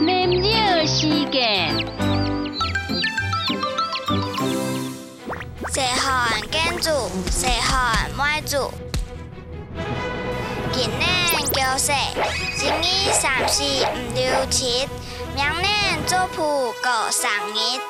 明了时间，细汉建筑，细汉买住。今年九岁，今年三十五六七，明年做铺过生日。